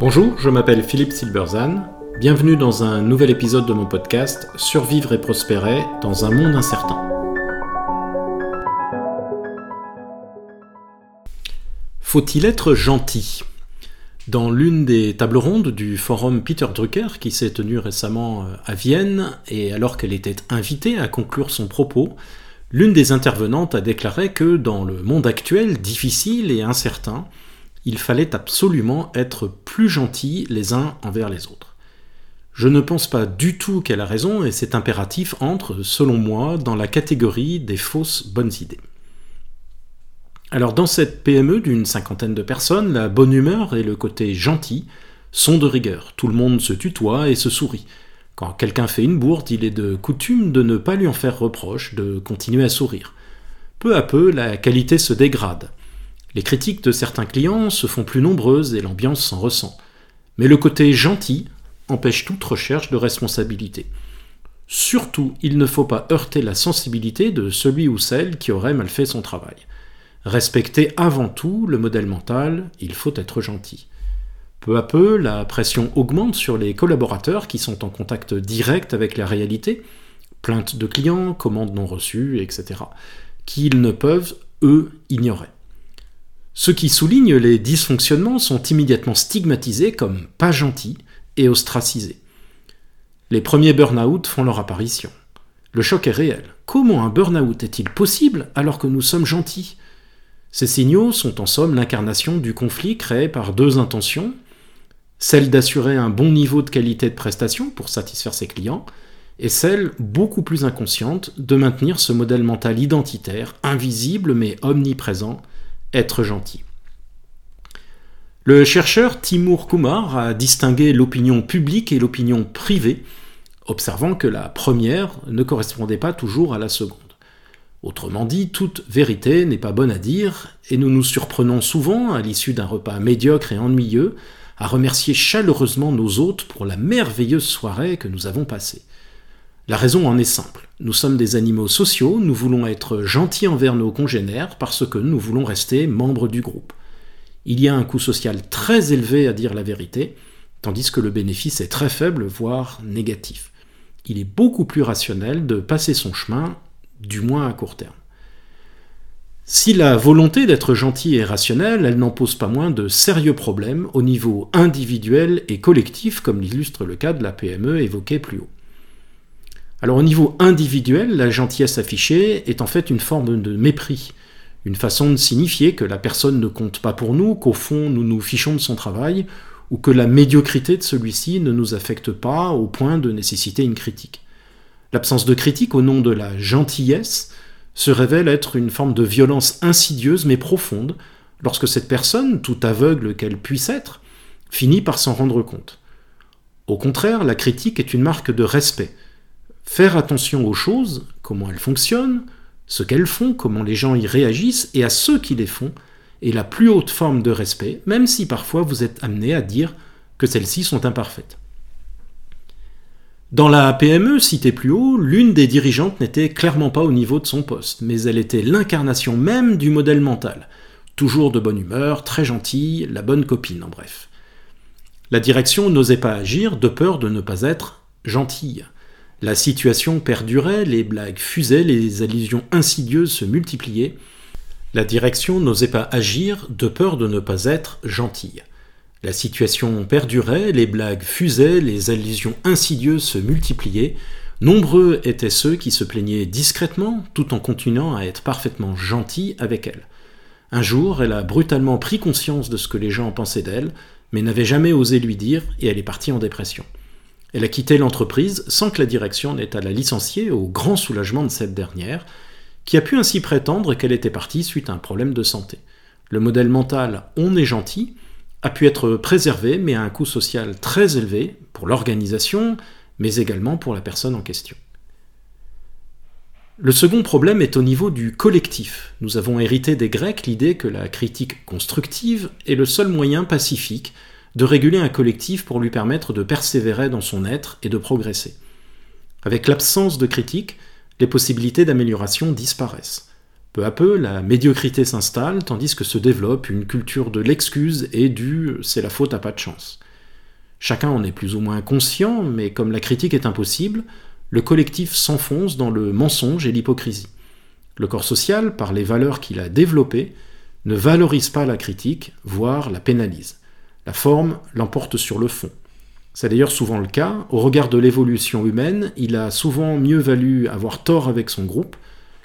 Bonjour, je m'appelle Philippe Silberzan. Bienvenue dans un nouvel épisode de mon podcast Survivre et prospérer dans un monde incertain. Faut-il être gentil? Dans l'une des tables rondes du forum Peter Drucker qui s'est tenu récemment euh, à Vienne, et alors qu'elle était invitée à conclure son propos, l'une des intervenantes a déclaré que dans le monde actuel difficile et incertain, il fallait absolument être plus gentils les uns envers les autres. Je ne pense pas du tout qu'elle a raison et cet impératif entre, selon moi, dans la catégorie des fausses bonnes idées. Alors dans cette PME d'une cinquantaine de personnes, la bonne humeur et le côté gentil sont de rigueur. Tout le monde se tutoie et se sourit. Quand quelqu'un fait une bourde, il est de coutume de ne pas lui en faire reproche, de continuer à sourire. Peu à peu, la qualité se dégrade. Les critiques de certains clients se font plus nombreuses et l'ambiance s'en ressent. Mais le côté gentil empêche toute recherche de responsabilité. Surtout, il ne faut pas heurter la sensibilité de celui ou celle qui aurait mal fait son travail. Respecter avant tout le modèle mental, il faut être gentil. Peu à peu, la pression augmente sur les collaborateurs qui sont en contact direct avec la réalité, plaintes de clients, commandes non reçues, etc., qu'ils ne peuvent, eux, ignorer. Ceux qui soulignent les dysfonctionnements sont immédiatement stigmatisés comme pas gentils et ostracisés. Les premiers burn-out font leur apparition. Le choc est réel. Comment un burn-out est-il possible alors que nous sommes gentils? Ces signaux sont en somme l'incarnation du conflit créé par deux intentions, celle d'assurer un bon niveau de qualité de prestation pour satisfaire ses clients, et celle, beaucoup plus inconsciente, de maintenir ce modèle mental identitaire, invisible mais omniprésent, être gentil. Le chercheur Timur Kumar a distingué l'opinion publique et l'opinion privée, observant que la première ne correspondait pas toujours à la seconde. Autrement dit, toute vérité n'est pas bonne à dire, et nous nous surprenons souvent, à l'issue d'un repas médiocre et ennuyeux, à remercier chaleureusement nos hôtes pour la merveilleuse soirée que nous avons passée. La raison en est simple. Nous sommes des animaux sociaux, nous voulons être gentils envers nos congénères parce que nous voulons rester membres du groupe. Il y a un coût social très élevé à dire la vérité, tandis que le bénéfice est très faible, voire négatif. Il est beaucoup plus rationnel de passer son chemin, du moins à court terme. Si la volonté d'être gentil est rationnelle, elle n'en pose pas moins de sérieux problèmes au niveau individuel et collectif, comme l'illustre le cas de la PME évoqué plus haut. Alors au niveau individuel, la gentillesse affichée est en fait une forme de mépris, une façon de signifier que la personne ne compte pas pour nous, qu'au fond nous nous fichons de son travail, ou que la médiocrité de celui-ci ne nous affecte pas au point de nécessiter une critique. L'absence de critique au nom de la gentillesse se révèle être une forme de violence insidieuse mais profonde, lorsque cette personne, tout aveugle qu'elle puisse être, finit par s'en rendre compte. Au contraire, la critique est une marque de respect, faire attention aux choses, comment elles fonctionnent, ce qu'elles font, comment les gens y réagissent, et à ceux qui les font, est la plus haute forme de respect, même si parfois vous êtes amené à dire que celles-ci sont imparfaites. Dans la PME citée plus haut, l'une des dirigeantes n'était clairement pas au niveau de son poste, mais elle était l'incarnation même du modèle mental. Toujours de bonne humeur, très gentille, la bonne copine en bref. La direction n'osait pas agir de peur de ne pas être gentille. La situation perdurait, les blagues fusaient, les allusions insidieuses se multipliaient. La direction n'osait pas agir de peur de ne pas être gentille. La situation perdurait, les blagues fusaient, les allusions insidieuses se multipliaient. Nombreux étaient ceux qui se plaignaient discrètement tout en continuant à être parfaitement gentils avec elle. Un jour, elle a brutalement pris conscience de ce que les gens pensaient d'elle, mais n'avait jamais osé lui dire, et elle est partie en dépression. Elle a quitté l'entreprise sans que la direction n'ait à la licencier au grand soulagement de cette dernière, qui a pu ainsi prétendre qu'elle était partie suite à un problème de santé. Le modèle mental on est gentil a pu être préservé, mais à un coût social très élevé pour l'organisation, mais également pour la personne en question. Le second problème est au niveau du collectif. Nous avons hérité des Grecs l'idée que la critique constructive est le seul moyen pacifique de réguler un collectif pour lui permettre de persévérer dans son être et de progresser. Avec l'absence de critique, les possibilités d'amélioration disparaissent. Peu à peu, la médiocrité s'installe, tandis que se développe une culture de l'excuse et du c'est la faute à pas de chance. Chacun en est plus ou moins conscient, mais comme la critique est impossible, le collectif s'enfonce dans le mensonge et l'hypocrisie. Le corps social, par les valeurs qu'il a développées, ne valorise pas la critique, voire la pénalise. La forme l'emporte sur le fond. C'est d'ailleurs souvent le cas. Au regard de l'évolution humaine, il a souvent mieux valu avoir tort avec son groupe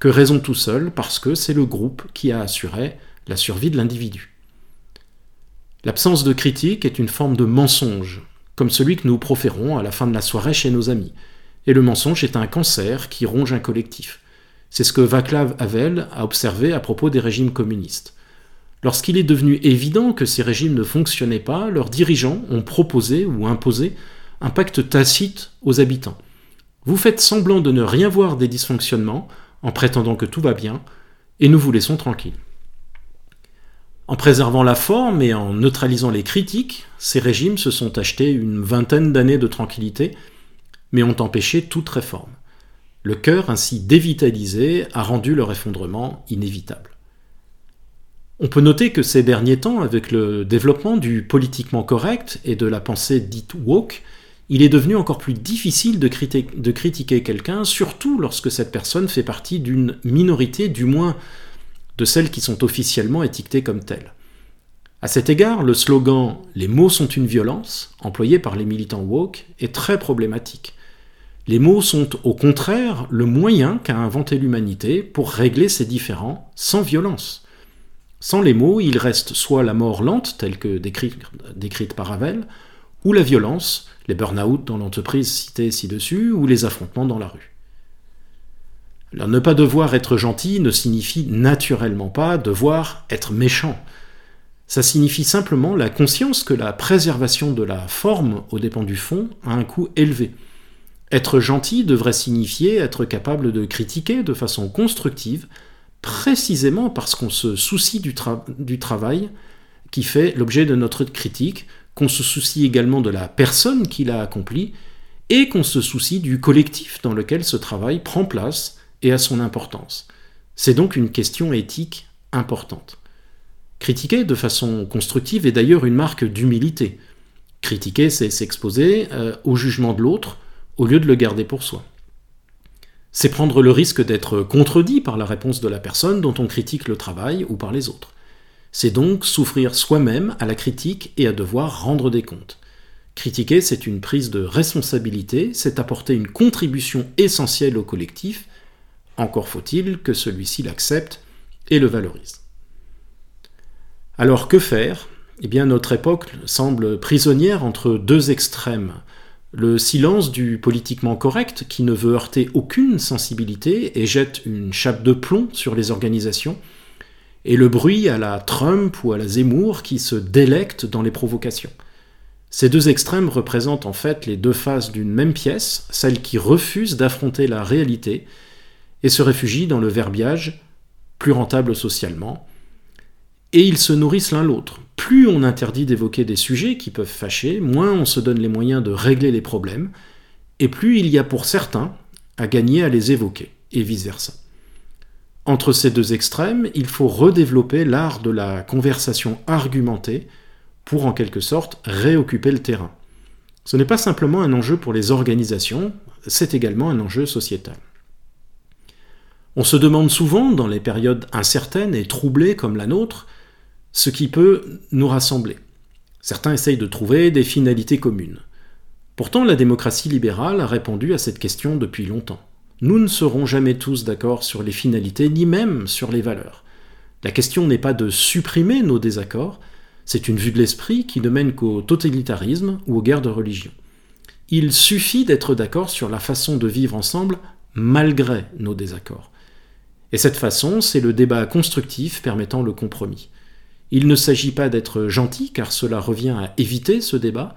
que raison tout seul, parce que c'est le groupe qui a assuré la survie de l'individu. L'absence de critique est une forme de mensonge, comme celui que nous proférons à la fin de la soirée chez nos amis. Et le mensonge est un cancer qui ronge un collectif. C'est ce que Vaclav Havel a observé à propos des régimes communistes. Lorsqu'il est devenu évident que ces régimes ne fonctionnaient pas, leurs dirigeants ont proposé ou imposé un pacte tacite aux habitants. Vous faites semblant de ne rien voir des dysfonctionnements en prétendant que tout va bien, et nous vous laissons tranquilles. En préservant la forme et en neutralisant les critiques, ces régimes se sont achetés une vingtaine d'années de tranquillité, mais ont empêché toute réforme. Le cœur ainsi dévitalisé a rendu leur effondrement inévitable. On peut noter que ces derniers temps, avec le développement du politiquement correct et de la pensée dite woke, il est devenu encore plus difficile de, critiquer quelqu'un, surtout lorsque cette personne fait partie d'une minorité, du moins de celles qui sont officiellement étiquetées comme telles. À cet égard, le slogan Les mots sont une violence, employé par les militants woke, est très problématique. Les mots sont au contraire le moyen qu'a inventé l'humanité pour régler ces différends sans violence. Sans les mots, il reste soit la mort lente, telle que décrite, par Ravel, ou la violence, les burn-out dans l'entreprise citée ci-dessus, ou les affrontements dans la rue. Alors, ne pas devoir être gentil ne signifie naturellement pas devoir être méchant. Ça signifie simplement la conscience que la préservation de la forme aux dépens du fond a un coût élevé. Être gentil devrait signifier être capable de critiquer de façon constructive précisément parce qu'on se soucie du, travail qui fait l'objet de notre critique, qu'on se soucie également de la personne qui l'a accompli, et qu'on se soucie du collectif dans lequel ce travail prend place et a son importance. C'est donc une question éthique importante. Critiquer de façon constructive est d'ailleurs une marque d'humilité. Critiquer, c'est s'exposer euh, au jugement de l'autre au lieu de le garder pour soi. C'est prendre le risque d'être contredit par la réponse de la personne dont on critique le travail ou par les autres. C'est donc souffrir soi-même à la critique et à devoir rendre des comptes. Critiquer, c'est une prise de responsabilité, c'est apporter une contribution essentielle au collectif, encore faut-il que celui-ci l'accepte et le valorise. Alors que faire? Eh bien notre époque semble prisonnière entre deux extrêmes, le silence du politiquement correct qui ne veut heurter aucune sensibilité et jette une chape de plomb sur les organisations, et le bruit à la Trump ou à la Zemmour qui se délecte dans les provocations. Ces deux extrêmes représentent en fait les deux faces d'une même pièce, celle qui refuse d'affronter la réalité et se réfugie dans le verbiage plus rentable socialement, et ils se nourrissent l'un l'autre. Plus on interdit d'évoquer des sujets qui peuvent fâcher, moins on se donne les moyens de régler les problèmes, et plus il y a pour certains à gagner à les évoquer, et vice-versa. Entre ces deux extrêmes, il faut redévelopper l'art de la conversation argumentée pour en quelque sorte réoccuper le terrain. Ce n'est pas simplement un enjeu pour les organisations, c'est également un enjeu sociétal. On se demande souvent, dans les périodes incertaines et troublées comme la nôtre, ce qui peut nous rassembler. Certains essayent de trouver des finalités communes. Pourtant, la démocratie libérale a répondu à cette question depuis longtemps. Nous ne serons jamais tous d'accord sur les finalités, ni même sur les valeurs. La question n'est pas de supprimer nos désaccords, c'est une vue de l'esprit qui ne mène qu'au totalitarisme ou aux guerres de religion. Il suffit d'être d'accord sur la façon de vivre ensemble malgré nos désaccords. Et cette façon, c'est le débat constructif permettant le compromis. Il ne s'agit pas d'être gentil, car cela revient à éviter ce débat,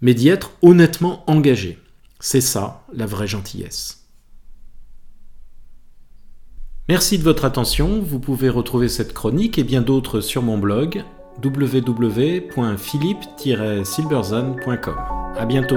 mais d'y être honnêtement engagé. C'est ça la vraie gentillesse. Merci de votre attention, vous pouvez retrouver cette chronique et bien d'autres sur mon blog www.philippe-silberzan.com. À bientôt.